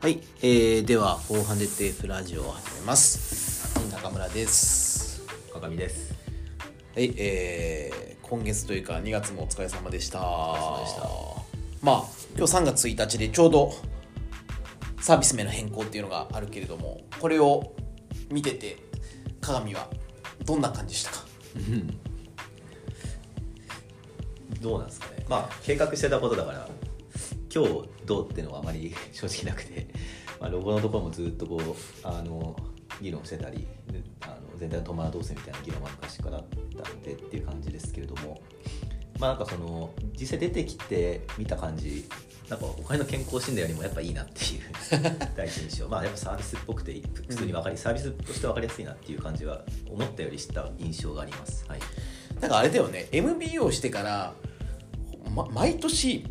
はい、えー、では 400F ラジオを始めます。中村です。鏡です。はい、えー、今月というか2月もお疲れ様でした。お疲れ様でした。まあ今日3月1日でちょうどサービス名の変更っていうのがあるけれどもこれを見てて鏡はどんな感じでしたか？どうなんですかね。まあ計画してたことだから今日どうっていうのはあまり 正直なくて、まあ、ロゴのところもずっとこうあの議論してたりであの全体のトマどうせみたいな議論は昔からあったんでっていう感じですけれどもまあなんかその実際出てきて見た感じなんか他の健康診断よりもやっぱいいなっていう第一印象まあやっぱサービスっぽくて普通に分かり、サービスとして分かりやすいなっていう感じは思ったよりした印象があります。はい。なんかあれだよね。MBO してから、ま、毎年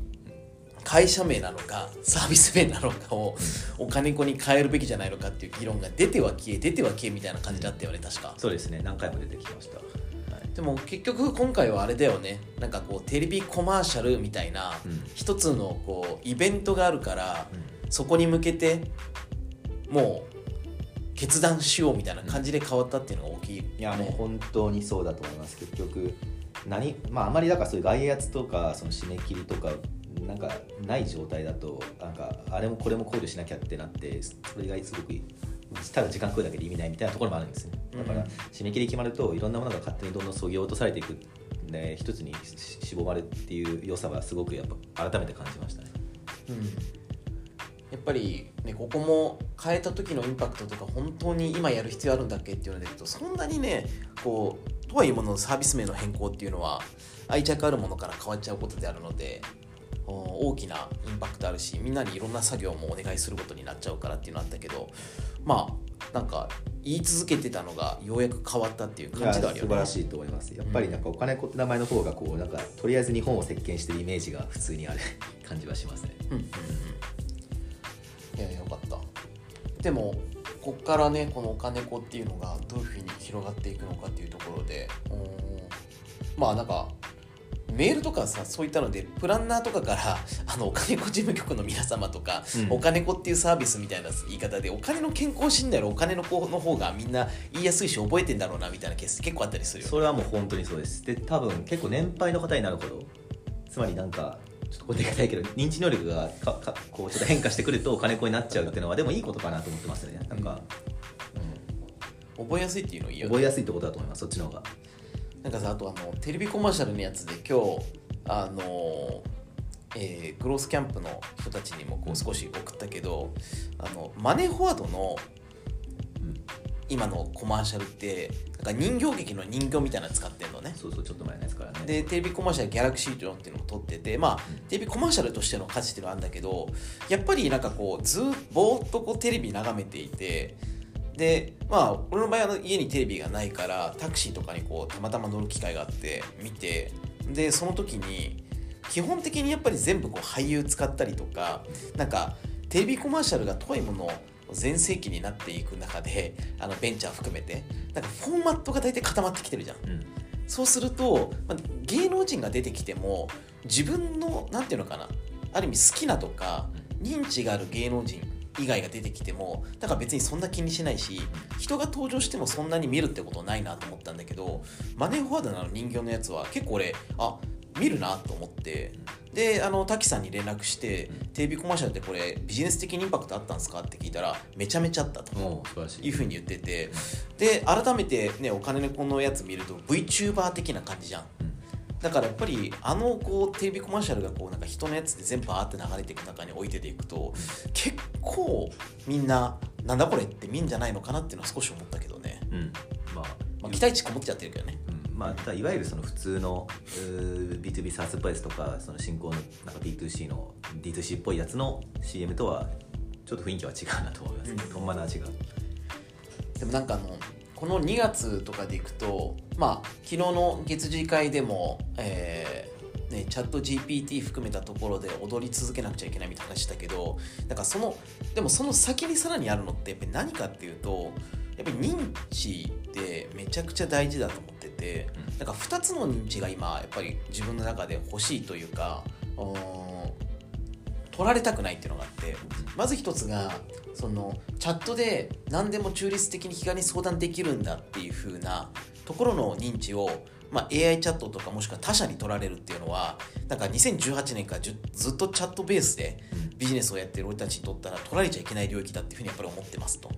会社名なのかサービス名なのかをお金子に変えるべきじゃないのかっていう議論が出ては消え出ては消えみたいな感じだったよね確か。そうですね。何回も出てきました、はい。でも結局今回はあれだよね。なんかこうテレビコマーシャルみたいなうん。一つのこうイベントがあるからうん。そこに向けてもう決断しようみたいな感じで変わったっていうのが大きい、ね、いやもう本当にそうだと思います。結局何まああまりだからそういう外圧とかその締め切りとかなんかない状態だとなんかあれもこれも考慮しなきゃってなってそれがすごくただ時間食うだけで意味ないみたいなところもあるんですよだからうん締め切り決まるといろんなものが勝手にどんどんそぎ落とされていくで一つにし絞まるっていう良さはすごくやっぱ改めて感じましたね。うん、やっぱり、ね、ここも変えた時のインパクトとか本当に今やる必要あるんだっけっていうので言うとそんなにねこうとはいうもののサービス名の変更っていうのは愛着あるものから変わっちゃうことであるのでお大きなインパクトあるしみんなにいろんな作業もお願いすることになっちゃうからっていうのあったけどまあなんか言い続けてたのがようやく変わったっていう感じではあるよね。素晴らしいと思います。やっぱりなんかお金子って名前の方がこうなんかとりあえず日本を席巻してるイメージが普通にある 感じはしますね。うんうんうん。いやよかった。でもこっからねこのお金子っていうのがどういうふうに広がっていくのかっていうところでうん。まあなんかメールとかさそういったのでプランナーとかから あのお金子事務局の皆様とか、うん。お金子っていうサービスみたいな言い方でお金の健康診断よりお金の子の方がみんな言いやすいし覚えてんだろうなみたいなケース結構あったりするよそれはもう本当にそうです。で多分結構年配の方になるほどつまりなんかちょっとこれでかたいけど認知能力がかかこうちょっと変化してくるとお金子になっちゃうっていうのはでもいいことかなと思ってますね。なんか、覚えやすいっていうのいいよね覚えやすいってことだと思います。そっちの方がなんかさあとあのテレビコマーシャルのやつで今日あのえーグロースキャンプの人たちにもこう少し送ったけどあのマネーフォワードのうん。今のコマーシャルってなんか人形劇の人形みたいなの使ってんのね。そうそうちょっと前のやつからね。でテレビコマーシャルギャラクシートっていうのを撮っててまあテレビコマーシャルとしての価値っていうのはあるんだけどやっぱりなんかこうずっとぼーっとこうテレビ眺めていてでまあ俺の場合は家にテレビがないからタクシーとかにこうたまたま乗る機会があって見てでその時に基本的にやっぱり全部こう俳優使ったりとかなんかテレビコマーシャルが遠いものを全盛期になっていく中であのベンチャー含めてなんかフォーマットが大体固まってきてるじゃん。うんそうすると、まあ、芸能人が出てきても自分のなんていうのかなある意味好きなとか認知がある芸能人以外が出てきてもだから別にそんな気にしないし人が登場してもそんなに見るってことないなと思ったんだけどマネーフォワードの人形のやつは結構俺あ見るなと思ってであの滝さんに連絡してテレビコマーシャルってこれビジネス的にインパクトあったんですかって聞いたらめちゃめちゃあったと。いうい。ふうに言ってて。で改めてねお金のこのやつ見ると VTuber 的な感じじゃんだからやっぱりあのこうテレビコマーシャルがこうなんか人のやつで全部バーって流れていく中に置いてていくと結構みんななんだこれって見んじゃないのかなっていうのは少し思ったけどね、うん。まあまあ、期待値こもっちゃってるけどね。うん。まあ、いわゆるその普通のうー B2B サースプライスとかその新興のなんか B2C の D2C っぽいやつの CM とはちょっと雰囲気は違うなと思います、うん。トンマナー違うでもなんかあのこの2月とかでいくとまあ昨日の月次会でも、えーね、チャット GPT 含めたところで踊り続けなくちゃいけないみたいな話したけどなんかそのでもその先にさらにあるのってやっぱり何かっていうとやっぱり認知ってめちゃくちゃ大事だと思っててなんか2つの認知が今やっぱり自分の中で欲しいというかうーん取られたくないっていうのがあってまず一つがそのチャットで何でも中立的に気軽に相談できるんだっていう風なところの認知を、まあ、AI チャットとかもしくは他社に取られるっていうのはなんか2018年からずずっとチャットベースでビジネスをやってる俺たちにとったら取られちゃいけない領域だっていうふうにやっぱり思ってますと。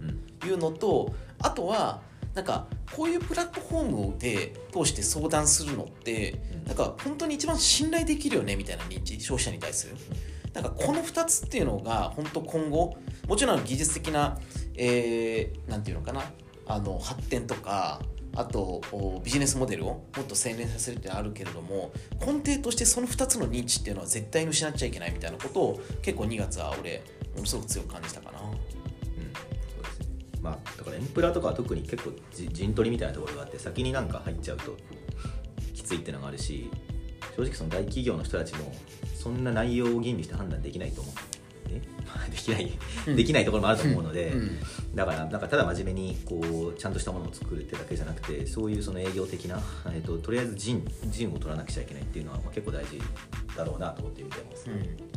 いうのとあとはなんかこういうプラットフォームで通して相談するのってなんか本当に一番信頼できるよねみたいな認知消費者に対する。なんかこの2つっていうのが本当今後もちろん技術的な、えー、ていうのかなあの発展とかあとビジネスモデルをもっと洗練させるってあるけれども根底としてその2つの認知っていうのは絶対に失っちゃいけないみたいなことを結構2月は俺ものすごく強く感じたかな。うん。まあ、だからエンプラとかは特に結構陣取りみたいなところがあって先になんか入っちゃうときついっていうのがあるし正直その大企業の人たちもそんな内容を吟味して判断できないと思うで できない、できないところもあると思うので、うん。うん、だからなんかただ真面目にこうちゃんとしたものを作るってだけじゃなくてそういうその営業的な、えーと、とりあえず陣陣を取らなくちゃいけないっていうのは、まあ、結構大事だろうなと思って見てます、うん、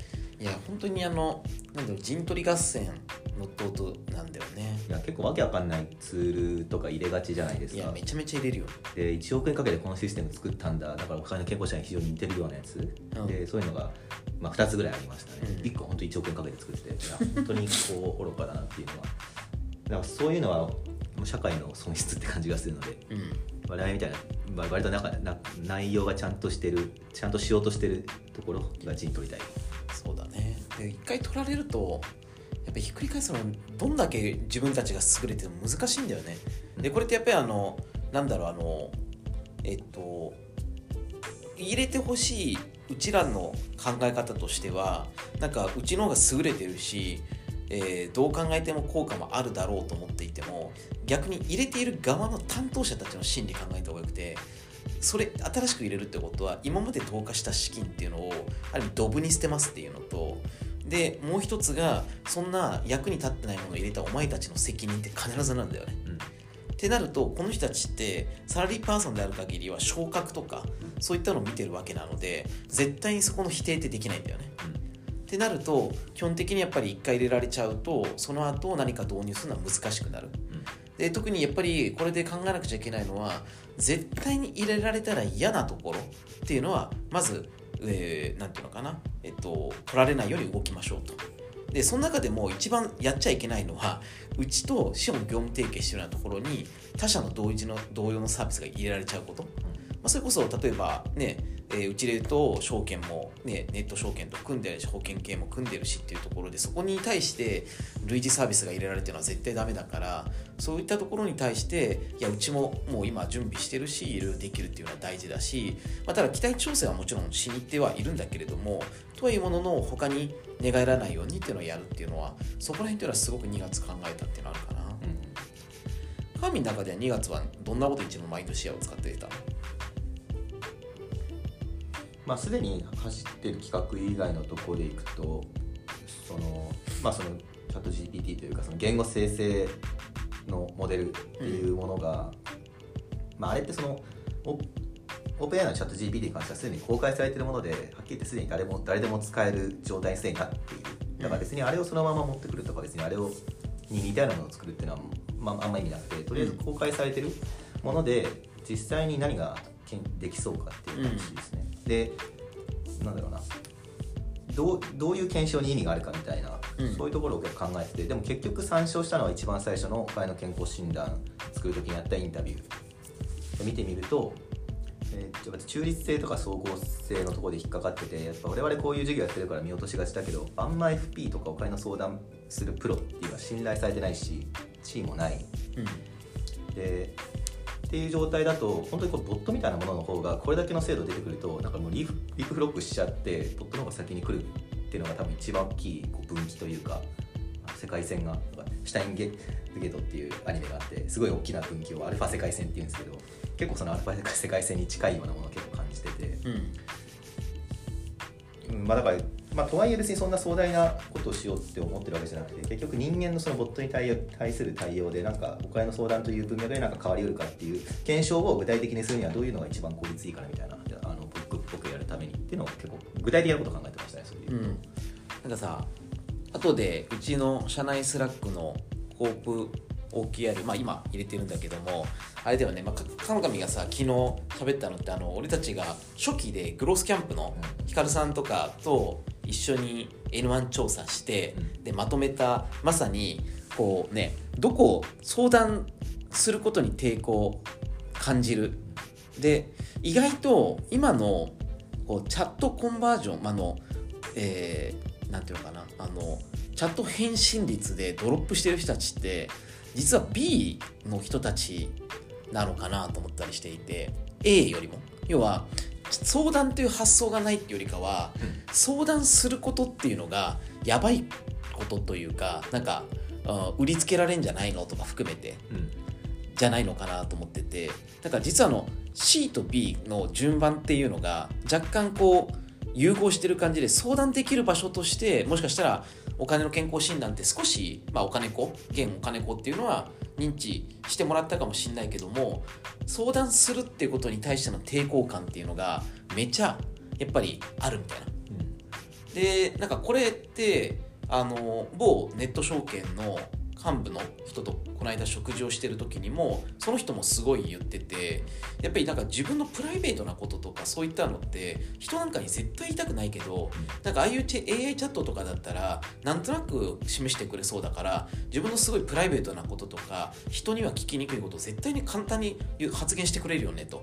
いや本当にあのなんだろう陣取り合戦の弟なんだよね。いや結構わけわかんないツールとか入れがちじゃないですか。いやめちゃめちゃ入れるよ。で1億円かけてこのシステム作ったんだ。だからお金の健康者に非常に似てるようなやつ、うん、でそういうのが、まあ、2つぐらいありましたね、うん、1個本当1億円かけて作ってていや本当にこう愚かだなっていうのは。だからそういうのは社会の損失って感じがするので、うん、我々みたいな割となな内容がちゃんとしてるちゃんとしようとしてるところが陣取りたいそうだねで一回取られるとやっぱひっくり返すのどんだけ自分たちが優れても難しいんだよね。でこれってやっぱりあのなんだろうあのえっと入れてほしいうちらの考え方としてはなんかうちの方が優れてるし、えー、どう考えても効果もあるだろうと思っていても逆に入れている側の担当者たちの心理考えた方がよくてそれ新しく入れるってことは今まで投下した資金っていうのをある意味ドブに捨てますっていうのとでもう一つがそんな役に立ってないものを入れたお前たちの責任って必ずなんだよね。うん、ってなるとこの人たちってサラリーパーソンである限りは昇格とかそういったのを見てるわけなので絶対にそこの否定ってできないんだよね。うん、ってなると基本的にやっぱり1回入れられちゃうとその後何か導入するのは難しくなる。で特にやっぱりこれで考えなくちゃいけないのは絶対に入れられたら嫌なところっていうのはまずえー、て言うのかな、えっと、取られないように動きましょうと。で、その中でも一番やっちゃいけないのは、うちと資本業務提携してるようなところに他社の同一の同様のサービスが入れられちゃうこと。まあ、それこそ例えばね、えー、うちで言うと証券も、ね、ネット証券と組んでるし保険系も組んでるしっていうところでそこに対して類似サービスが入れられてるのは絶対ダメだからそういったところに対していやうちももう今準備してるしいろいろできるっていうのは大事だし、まあ、ただ期待調整はもちろんしに行ってはいるんだけれどもというものの他に寝返らないようにっていうのをやるっていうのはそこら辺っていうのはすごく2月考えたっていうのはあるかな。うん、カーミンの中では2月はどんなこと一番マインドシェアを使っていた？のまあ、すでに走ってる企画以外のところでいくとその,、まあ、そのチャット GPT というかその言語生成のモデルっていうものが、うん、まあ、あれってそのオープン AI のチャット GPT に関してはすでに公開されてるものではっきり言ってすでに誰も誰でも使える状態にすでになっているだから別にあれをそのまま持ってくるとか別にあれをに似たようなものを作るっていうのは、まあ、あんま意味なくてとりあえず公開されてるもので実際に何ができそうかっていう感じですね、でなんだろうな。どうどういう検証に意味があるかみたいな、うん、そういうところを考えててでも結局参照したのは一番最初の彼の健康診断作る時にやったインタビュー。見てみると、えー、中立性とか総合性のところで引っかかっててやっぱ我々こういう授業やってるから見落としがちだけどあんま FP とかお金の相談するプロっていうのは信頼されてないし地位もない、うん、でっていう状態だと本当にこうボットみたいなものの方がこれだけの精度出てくるとなんかもうリーフリーフフロックしちゃってボットの方が先に来るっていうのが多分一番大きいこう分岐というか世界線がシュタインゲゲートっていうアニメがあってすごい大きな分岐をアルファ世界線っていうんですけど結構そのアルファ世界線に近いようなものを結構感じてて、うん、まあだからまあ、とはいえ別にそんな壮大なことをしようって思ってるわけじゃなくて結局人間のそのボットに対対する対応でなんかお金の相談という文脈でなんか変わりうるかっていう検証を具体的にするにはどういうのが一番効率いいかなみたいなあの僕僕やるためにっていうのを結構具体的なこと考えてましたねそういう、うん。なんかさ後でうちの社内スラックのコープ OKR、まあ、今入れてるんだけどもあれだよね、まあ、かかの神がさ昨日喋ったのってあの俺たちが初期でグロースキャンプのヒカルさんとかと一緒に N1 調査して、でまとめたまさにこうねどこを相談することに抵抗を感じる。で意外と今のこうチャットコンバージョンあの、えーなんていうのかなあのチャット返信率でドロップしてる人たちって実は B の人たちなのかなと思ったりしていて A よりも。要は相談という発想がないっていうよりかは相談することっていうのがやばいことというかなんか、うん売りつけられんじゃないのとか含めてうん。じゃないのかなと思っててだから実はあの C と B の順番っていうのが若干こう融合してる感じで相談できる場所としてもしかしたらお金の健康診断って少し、まあ、お金子現お金子っていうのは認知してもらったかもしれないけども相談するっていうことに対しての抵抗感っていうのがめちゃやっぱりあるみたいな。でなんかこれってあの某ネット証券の幹部の人とこの間食事をしてる時にもその人もすごい言っててやっぱりなんか自分のプライベートなこととかそういったのって人なんかに絶対言いたくないけどなんかああいう AI チャットとかだったらなんとなく示してくれそうだから自分のすごいプライベートなこととか人には聞きにくいことを絶対に簡単に発言してくれるよねと。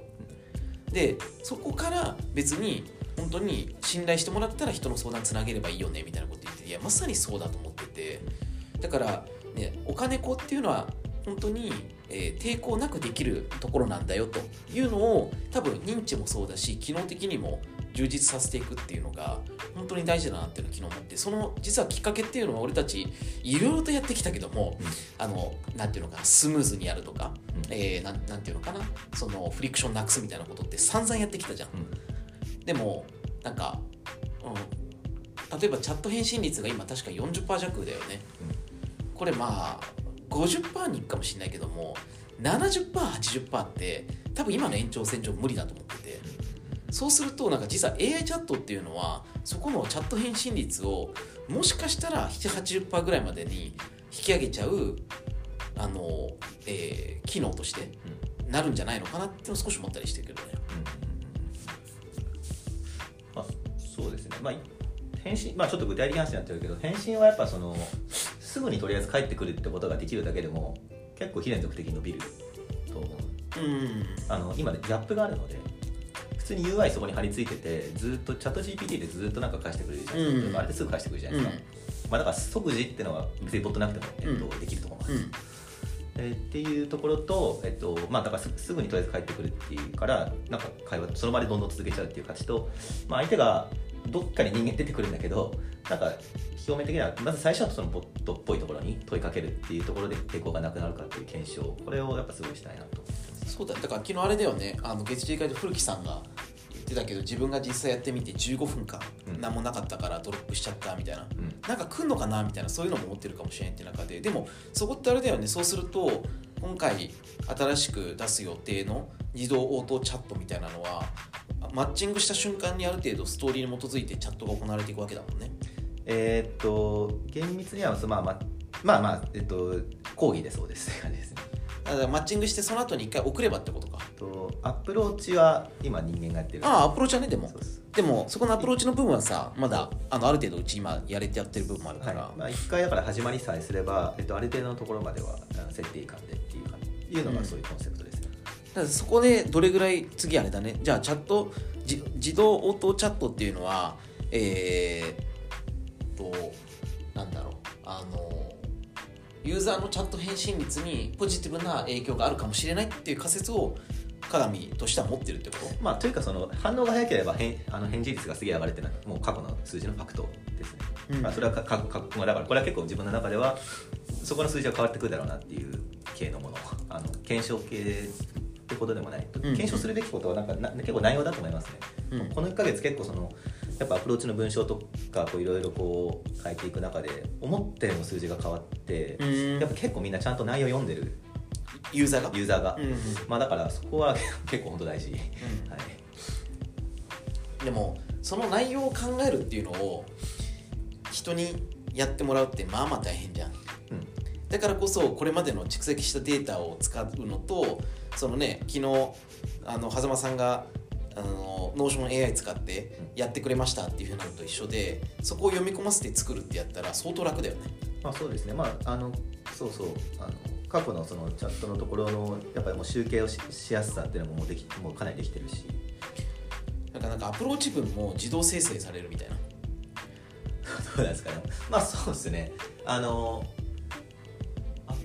でそこから別に本当に信頼してもらったら人の相談つなげればいいよねみたいなこと言っていやまさにそうだと思っててだから、ね、お金子っていうのは本当に、えー抵抗なくできるところなんだよというのを多分認知もそうだし機能的にも充実させていくっていうのが本当に大事だなっていうのを昨日思ってその実はきっかけっていうのは俺たちいろいろとやってきたけども、あのなんていうのかなスムーズにやるとか、うん。えーなんなんていうのかなそのフリクションなくすみたいなことって散々やってきたじゃん。でもなんか、うん、例えばチャット返信率が今確か40%弱だよね、これまあ50%にいくかもしれないけども 70%80% って多分今の延長線上無理だと思ってて。そうするとなんか実は AI チャットっていうのはそこのチャット返信率をもしかしたら780%ぐらいまでに引き上げちゃうあの、えー機能としてなるんじゃないのかなっての少し思ったりしてるけどね。まあ、そうですね、まあ、返信、まあ、ちょっと具体的な話になっちゃうけど返信はやっぱそのすぐにとりあえず返ってくるってことができるだけでも結構非連続的に伸びると思う。うん。あの今ねギャップがあるので普通に UI そこに貼り付いててずっとチャット GPT でずっとなんか返してくれるじゃないですか、うんあれですぐ返してくるじゃないですか、まあ、だから即時っていうのは別にボットなくても、えっとうできると思います、うん。えーっていうところと、えっとまあ、だからすすぐにとりあえず帰ってくるっていうからなんか会話その場でどんどん続けちゃうっていう感じと、まあ、相手がどっかに人間出てくるんだけどなんか表面的にはまず最初はそのボットっぽいところに問いかけるっていうところで抵抗がなくなるかっていう検証これをやっぱすごいしたいなと。思ってますそうだだから昨日あれだよね。あの月次会で古木さんが言ってたけど自分が実際やってみて15分間うん。何もなかったからドロップしちゃったみたいな、うん。なんか来んのかなみたいなそういうのも思ってるかもしれないって中で。でもそこってあれだよね。そうすると今回新しく出す予定の自動応答チャットみたいなのはマッチングした瞬間にある程度ストーリーに基づいてチャットが行われていくわけだもんね。えーっと厳密にはまあまあまあまあえっと広義でそうですって感じですね。だからマッチングしてその後に一回送ればってことか。とアプローチは今人間がやってる。ああアプローチはねでも。でもそこのアプローチの部分はさまだあのある程度うち今やれてやってる部分もあるから、はい。まあ、1回だから始まりさえすれば、えっと、ある程度のところまでは設定感でっていうかいうのがそういうコンセプトですね、だそこでどれぐらい次あれだね。じゃあチャットじ自動応答チャットっていうのはえー、っとなんだろう。あのユーザーのチャット返信率にポジティブな影響があるかもしれないっていう仮説を鏡としては持ってるってこと？まあ、というかその反応が早ければ返あの返事率がすげえ上がるっていうのはもう過去の数字のファクトですね、うん。まあ、それはかかかまあだからこれは結構自分の中ではそこの数字は変わってくるだろうなっていう系のもの。あの検証系ってことでもない、うん検証するべきことはなんかな結構内容だと思いますね、うん。この1ヶ月結構そのやっぱアプローチの文章とかこういろいろこう変えていく中で思ったよりも数字が変わって、うん。やっぱ結構みんなちゃんと内容読んでる。ユーザーが？ユーザーが、うんうん。まあだからそこは 結構本当大事、はい。でもその内容を考えるっていうのを一人にやってもらうってまあまあ大変じゃん。うんだからこそこれまでの蓄積したデータを使うのとそのね昨日あの狭間さんがあのノーション AI 使ってやってくれましたっていうふうなのと一緒でそこを読み込ませて作るってやったら相当楽だよね。まあそうですね。まああのそうそう。あの過去のそのチャットのところのやっぱりもう集計をししやすさっていうのももうできもうかなりできてるし。なんかなんかアプローチ文も自動生成されるみたいな。どうなんですかね。まあそうですね。あのあ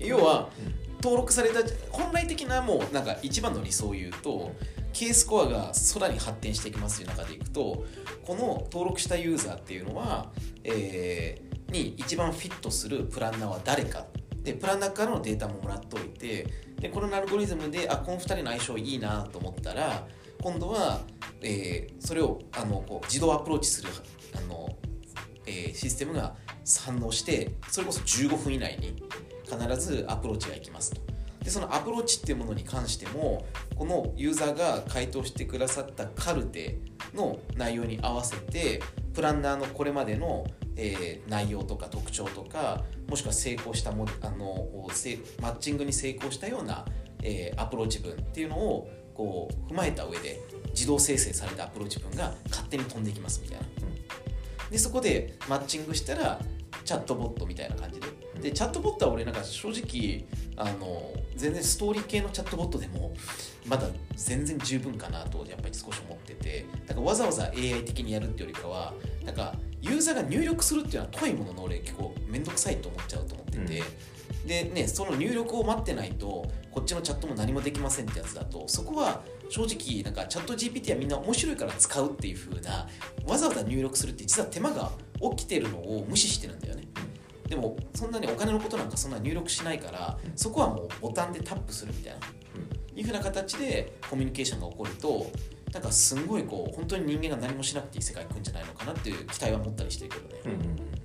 要はうん。登録された本来的なもうなんか一番の理想を言うと K スコアが空に発展していきますという中でいくとこの登録したユーザーっていうのは、えーに一番フィットするプランナーは誰か。でプランナーからのデータももらっておいてでこのアルゴリズムであこの2人の相性いいなと思ったら今度は、えーそれをあのこう自動アプローチするあの、えーシステムが反応してそれこそ15分以内に必ずアプローチがいきますとでそのアプローチっていうものに関してもこのユーザーが回答してくださったカルテの内容に合わせてプランナーのこれまでの、えー内容とか特徴とかもしくは成功したもあのマッチングに成功したような、えーアプローチ文っていうのをこう踏まえた上で自動生成されたアプローチ文が勝手に飛んでいきますみたいな。でそこでマッチングしたらチャットボットみたいな感じででチャットボットは俺なんか正直あの全然ストーリー系のチャットボットでもまだ全然十分かなとやっぱり少し思ってて。だからわざわざ AI 的にやるってよりかはなんかユーザーが入力するっていうのは遠いものの俺結構面倒くさいと思っちゃうと思ってて、でねその入力を待ってないとこっちのチャットも何もできませんってやつだと。そこは正直なんかチャット GPT はみんな面白いから使うっていう風なわざわざ入力するって実は手間が起きてるのを無視してるんだよねでもそんなにお金のことなんかそんな入力しないからそこはもうボタンでタップするみたいな。いう風な形でコミュニケーションが起こるとなんかすんごいこう本当に人間が何もしなくていい世界に来るんじゃないのかなっていう期待は持ったりしてるけどね、うんうん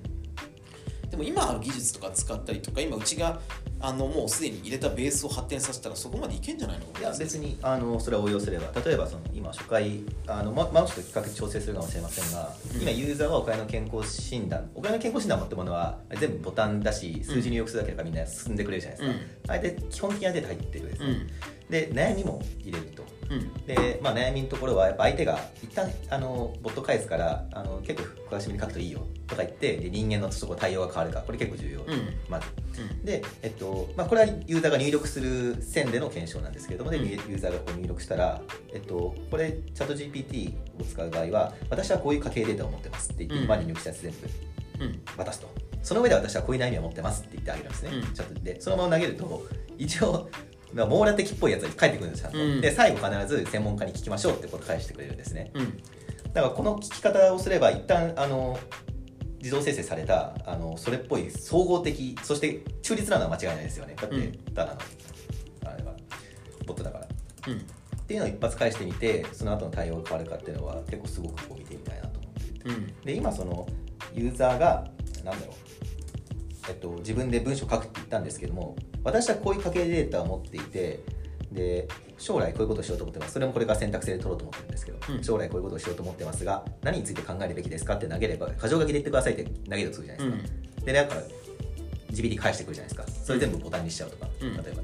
でも今ある技術とか使ったりとか今うちがあのもうすでに入れたベースを発展させたらそこまでいけんじゃないのいや別にあのそれは応用すれば例えばその今初回あの、ままあ、ちょっと企画調整するかもしれませんが、うん。今ユーザーはお金の健康診断お金の健康診断ってものは全部ボタンだし数字入力するだけだからみんな進んでくれるじゃないですか、あれで基本的なデータ入ってるですね、うんで悩みも入れると。うん。で、まあ、悩みのところはやっぱ相手が一旦あのボット返すからあの結構詳しめに書くといいよ。とか言ってで人間のそこ対応が変わるかこれ結構重要、うん。まずうん。で、えっとまあ、これはユーザーが入力する線での検証なんですけれども、でうん。ユーザーがこう入力したら、えっと、これチャット GPT を使う場合は私はこういう家計データを持ってますって言って、うん。今まで入力したやつ全部うん。渡すと。その上で私はこういう悩みを持ってますって言ってあげるんですね、うん。チャットでそのまま投げると一応まあ網羅的っぽいやつが返ってくるんですよ、うん。で最後必ず専門家に聞きましょうってことを返してくれるんですね。うん。だからこの聞き方をすれば一旦あの自動生成されたあのそれっぽい総合的そして中立なのは間違いないですよね。だって、うん。ただのあれはボットだから。っうん。ていうのを一発返してみてその後の対応が変わるかっていうのは結構すごくこう見てみたいなと思っていて。うん。で今そのユーザーがなんだろうえっと、自分で文章を書くって言ったんですけども私はこういう家計データを持っていてで将来こういうことをしようと思ってます。それもこれから選択制で取ろうと思ってるんですけど、うん。将来こういうことをしようと思ってますが何について考えるべきですかって投げれば箇条書きで言ってくださいって投げるとするじゃないですか、でなん。か GPT 返してくるじゃないですか。それ全部ボタンにしちゃうとか、うん。例えば、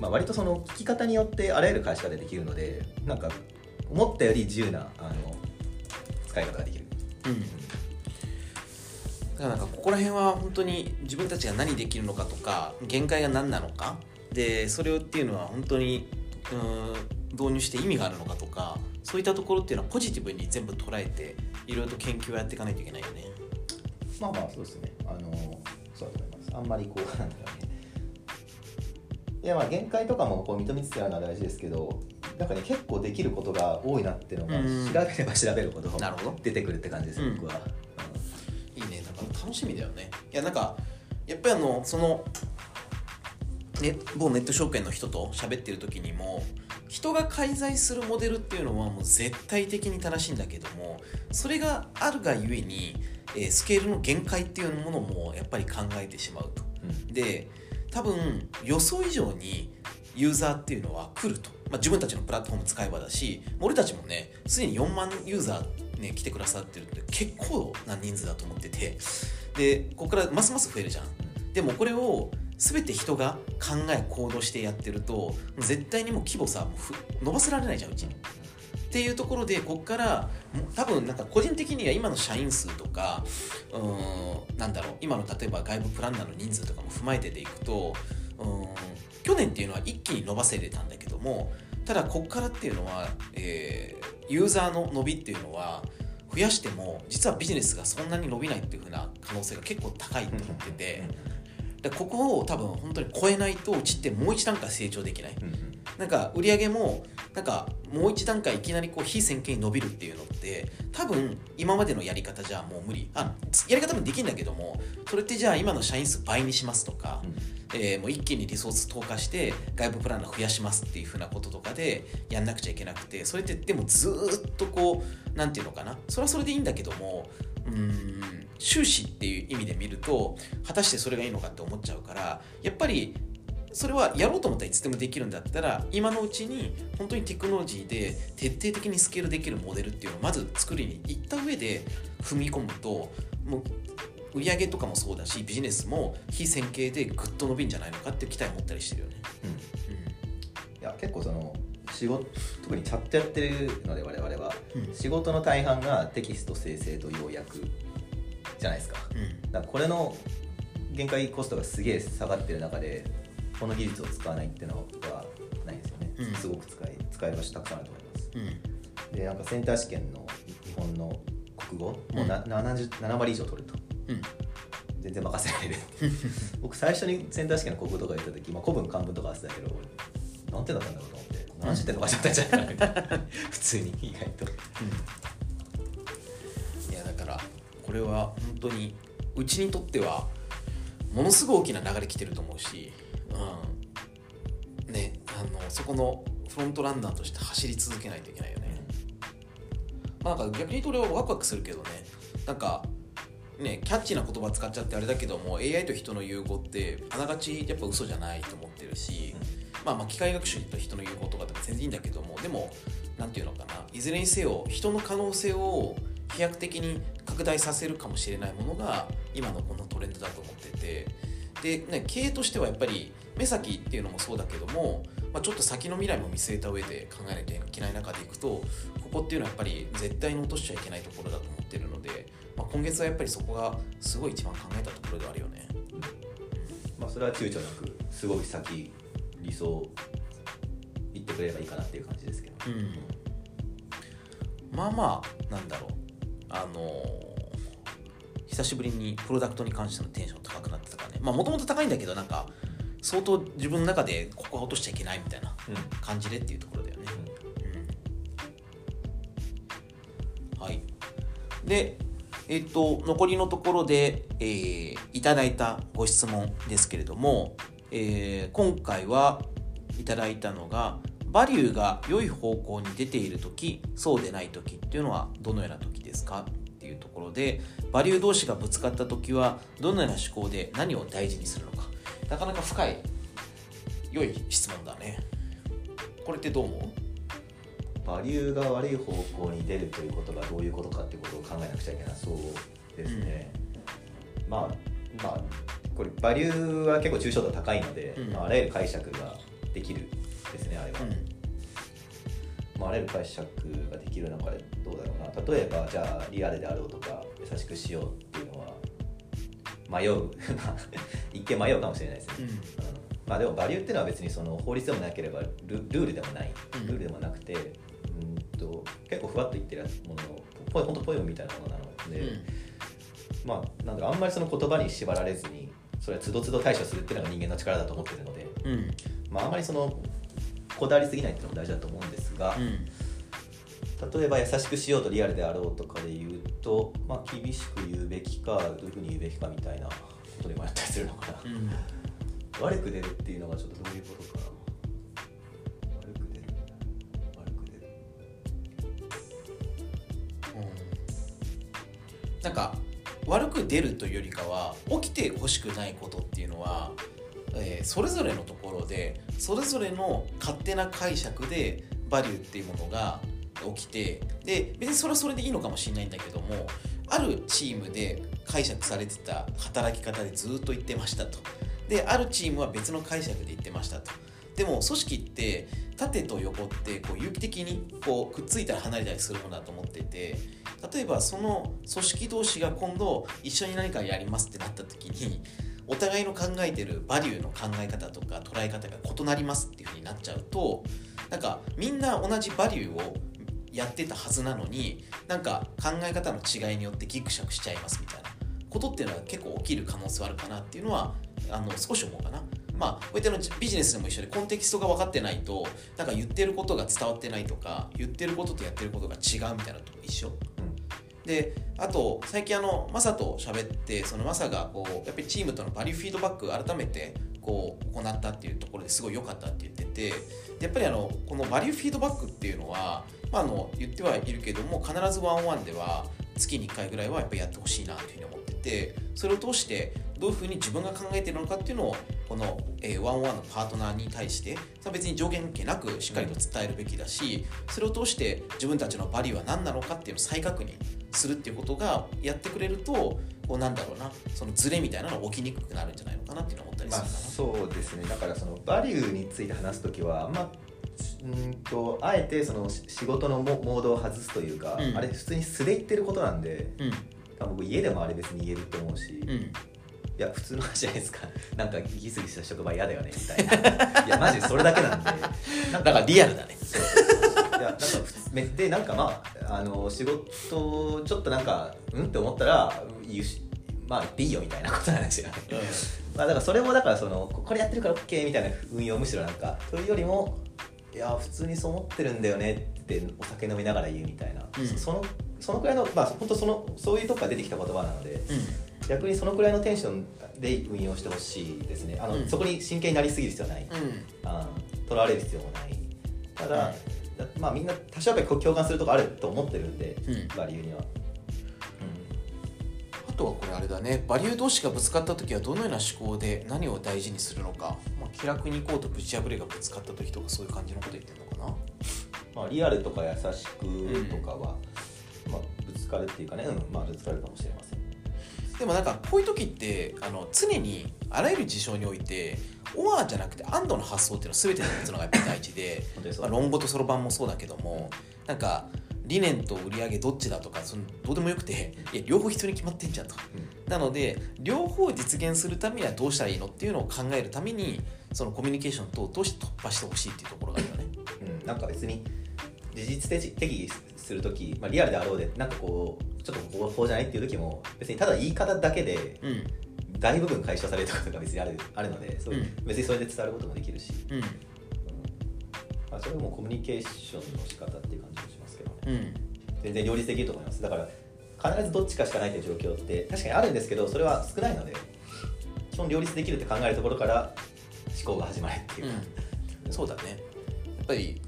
まあ、割とその聞き方によってあらゆる返し方ができるのでなんか思ったより自由なあの使い方ができる。うんだからなんかここら辺は本当に自分たちが何できるのかとか限界が何なのかでそれをっていうのは本当にうーん導入して意味があるのかとかそういったところっていうのはポジティブに全部捉えていろいろと研究をやっていかないといけないよね。まあまあそうですね。あのそうだと思います。あんまりこうなんだろうね。いやまあ限界とかもこう認めつつやるのは大事ですけど、なんかね結構できることが多いなっていうのがうん調べれば調べるほど出てくるって感じです、うん僕は。楽しみだよね。いやなんかやっぱりあのその、ね、某ネット証券の人と喋ってる時にも人が介在するモデルっていうのはもう絶対的に正しいんだけどもそれがあるがゆえに、えースケールの限界っていうものもやっぱり考えてしまうと。うん。で多分予想以上にユーザーっていうのは来ると、まあ、自分たちのプラットフォーム使えばだし俺たちもねすでに4万ユーザーね、来てくださってるって結構な人数だと思っててでここからますます増えるじゃんでもこれを全て人が考え行動してやってると絶対にもう規模さもう伸ばせられないじゃんうちに。っていうところでこっから多分なんか個人的には今の社員数とかうんなんだろう今の例えば外部プランナーの人数とかも踏まえてでいくとうん去年っていうのは一気に伸ばせれたんだけどもただこっからっていうのは、えーユーザーの伸びっていうのは増やしても実はビジネスがそんなに伸びないっていう風な可能性が結構高いと思ってて。でここを多分本当に超えないとうちってもう一段階成長できない。うんうん。なんか売り上げもなんかもう一段階いきなりこう非線形に伸びるっていうのって多分今までのやり方じゃもう無理。あやり方もできるんだけどもそれってじゃあ今の社員数倍にしますとか、えーもう一気にリソース投下して外部プランナー増やしますっていうふうなこととかでやんなくちゃいけなくてそれってでもずーっとこうなんていうのかな。それはそれでいいんだけどもうーん収支っていう意味で見ると果たしてそれがいいのかって思っちゃうからやっぱりそれはやろうと思ったらいつでもできるんだったら今のうちに本当にテクノロジーで徹底的にスケールできるモデルっていうのをまず作りに行った上で踏み込むともう売上とかもそうだしビジネスも非線形でぐっと伸びんじゃないのかっていう期待を持ったりしてるよね。いや結構その仕事特にチャットやってるので我々はうん。仕事の大半がテキスト生成と要約じゃないですか。うん。だからこれの限界コストがすげえ下がってる中でこの技術を使わないっていうのはないですよね、うん。すごく使い使い場所たくさんあると思います。うん。でなんかセンター試験の日本の国語もうな、70 7割以上取ると。うん。全然任せられる 僕最初にセンター試験の国語とか言った時、まあ、古文漢文とかあってたけど何点だったんだろうと思って70点とかしちゃったんじゃないかなみたいな。普通に意外と。いやだからこれは本当にうちにとってはものすごい大きな流れ来てると思うし、そこのフロントランナーとして走り続けないといけないよね。まあ、なんか逆に言うと俺はワクワクするけどね。なんかねキャッチーな言葉使っちゃってあれだけども AI と人の融合ってあながちやっぱ嘘じゃないと思ってるし、まあ、まあ機械学習と人の融合とかでも全然いいんだけどもでもなんていうのかな。いずれにせよ人の可能性を飛躍的に拡大させるかもしれないものが今のこのトレンドだと思ってて。で、ね、経営としてはやっぱり目先っていうのもそうだけども、まあ、ちょっと先の未来も見据えた上で考えなきゃいけない中でいくとここっていうのはやっぱり絶対に落としちゃいけないところだと思ってるので、まあ、今月はやっぱりそこがすごい一番考えたところではあるよね。まあそれは躊躇なくすごい先理想言ってくれればいいかなっていう感じですけど、うん、まあまあなんだろう。あのー久しぶりにプロダクトに関してのテンション高くなってたからね。まあもともと高いんだけどなんか相当自分の中でここは落としちゃいけないみたいなうん。感じでっていうところだよね、うん。はい。でえっと残りのところで、えーいただいたご質問ですけれども、えー今回はいただいたのがバリューが良い方向に出ている時そうでない時っていうのはどのような時ですか？っていうところでバリュー同士がぶつかった時はどのような思考で何を大事にするのか？なかなか深い良い質問だね。これってどう思う？バリューが悪い方向に出るということがどういうことかってことを考えなくちゃいけないそうですね、まあまあこれバリューは結構抽象度高いので、うん。まあ、あらゆる解釈ができるですねあれは、まあ、あらゆる解釈ができる中でどうだろうな。例えばじゃあリアルであろうとか優しくしようっていうのは迷う。一見迷うかもしれないです。ね、うん。うん。まあでもバリューっていうのは別にその法律でもなければルルールでもない。うん。ルールでもなくて、うんと結構ふわっと言ってるものをポイ本当ポエムみたいなものなので、うん。まあなんだろうあんまりその言葉に縛られずにそれはつどつど対処するっていうのが人間の力だと思ってるので、うん。まあ、あんまりそのこだわりすぎないっていうのも大事だと思うんですが、うん例えば優しくしようとリアルであろうとかで言うと、まあ、厳しく言うべきかどういうふうに言うべきかみたいなことで迷ったりするのかな。うん。悪く出るっていうのがちょっとどういうことかな。悪く出る。悪く出る。なんか悪く出るというよりかは起きてほしくないことっていうのは、えーそれぞれのところでそれぞれの勝手な解釈でバリューっていうものが、起きてで別にそれはそれでいいのかもしれないんだけどもあるチームで解釈されてた働き方でずっと言ってましたと。であるチームは別の解釈で言ってましたと。でも組織って縦と横ってこう有機的にこうくっついたり離れたりするものだと思ってて例えばその組織同士が今度一緒に何かやりますってなった時にお互いの考えてるバリューの考え方とか捉え方が異なりますっていう風になっちゃうとなんかみんな同じバリューをやってたはずなのになんか考え方の違いによってギクシャクしちゃいますみたいな。ことっていうのは結構起きる可能性はあるかなっていうのはあの少し思うかな。まあ、こういったのビジネスでも一緒でコンテキストが分かってないとなんか言ってることが伝わってないとか言ってることとやってることが違うみたいなと一緒。であと最近あのマサと喋ってそのマサがこうやっぱりチームとのバリューフィードバック改めてこう行ったっていうところですごい良かったって言っててでやっぱりあのこのバリューフィードバックっていうのは、まあ、あの言ってはいるけども必ずワンワンでは月に1回ぐらいはやっぱやってほしいなというふうに思っててそれを通してどういうふうに自分が考えているのかっていうのをこの、えー、ワンワンのパートナーに対して別に上限関係なくしっかりと伝えるべきだしそれを通して自分たちのバリューは何なのかっていうのを再確認するっていうことがやってくれるとこうなんだろうなそのズレみたいなのが起きにくくなるんじゃないのかなっていうのを思ったりするかな、まあ、そうですね。だからそのバリューについて話す時はあんまうんとあえてその仕事のモードを外すというか、うん、あれ普通に素で言ってることなんで、うん、多分僕家でもあれ別に言えると思うし、うん、いや普通の話じゃないですか。なんかギスギスした職場嫌だよねみたいな。いやマジそれだけなんで。なんかリアルだね。いやなんかめでなんかまああの仕事ちょっとなんかうん？って思ったらまあ言っていいよみたいなことなんですよ、うん、まあだからそれもだからそのこれやってるから OK みたいな運用むしろなんかというよりもいや普通にそう思ってるんだよねってお酒飲みながら言うみたいな、うん、そのそのくらいのまあ本当そのそういうとこから出てきた言葉なので、うん、逆にそのくらいのテンションで運用してほしいですね。あの、うん、そこに真剣になりすぎる必要はない、うん、あとらわれる必要もない。ただ、まあみんな多少やっぱり共感するとこあると思ってるんで、バリューには。あとはこれあれだね。バリュー同士がぶつかった時はどのような思考で何を大事にするのか、まあ、気楽に行こうとぶち破れがぶつかった時とかそういう感じのこと言ってるのかな、まあ、リアルとか優しくとかは、うん、まあ、ぶつかるっていうかね、うん、まあぶつかるかもしれません。でもなんかこういう時ってあの常にあらゆる事象においてオアじゃなくて安堵の発想っていうのは全てのつのがやっぱり大事で。まあ、論語とそろばんもそうだけどもなんか理念と売り上げどっちだとかそのどうでもよくていや両方必要に決まってんじゃんと、うん、なので両方実現するためにはどうしたらいいのっていうのを考えるためにそのコミュニケーション等を通して突破してほしいっていうところがあるよね、うん、なんか別に事実的する時、まあ、リアルであろうでなんかこうちょっとこうじゃないっていう時も別にただ言い方だけで、大部分解消されることが別にあるあるので、うん、別にそれで伝わることもできるし、うん。まあ、それもコミュニケーションの仕方っていう全然両立できると思います。だから必ずどっちかしかないという状況って確かにあるんですけどそれは少ないので基本両立できるって考えるところから思考が始まるっていうか、うん、そうだね。やっぱり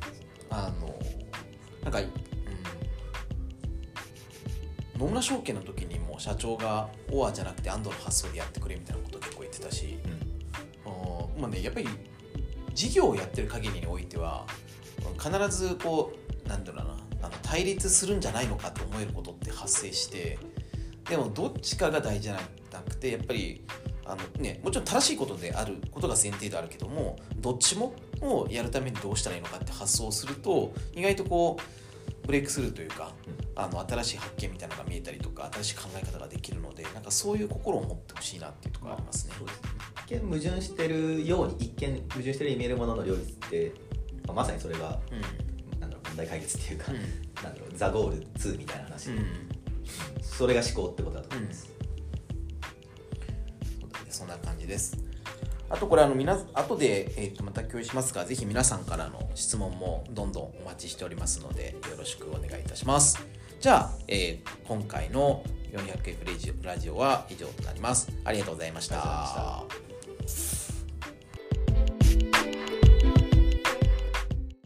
あのなんか、うん、野村証券の時にも社長がオアじゃなくてアンドの発想でやってくれみたいなこと結構言ってたし、うん、まあねやっぱり事業をやってる限りにおいては必ずこうなんだろうなあの対立するんじゃないのかと思えることって発生してでもどっちかが大事じゃなくてやっぱりあの、ね、もちろん正しいことであることが前提であるけどもどっちもをやるためにどうしたらいいのかって発想すると意外とこうブレイクスルーというか、うん、あの新しい発見みたいなのが見えたりとか新しい考え方ができるのでなんかそういう心を持ってほしいなっていうところがありますね。一見矛盾してるように一見矛盾してるように見えるものの両立って、まあ、まさにそれが、問題解決っていうか、うん、なんだろうザ・ゴール2みたいな話、うん、それが思考ってことだと思います。そんな感じです。あとこれあの皆後で、えー、とまた共有しますがぜひ皆さんからの質問もどんどんお待ちしておりますのでよろしくお願いいたします。じゃあ、えー、今回の 400F ラジオは以上となります。ありがとうございました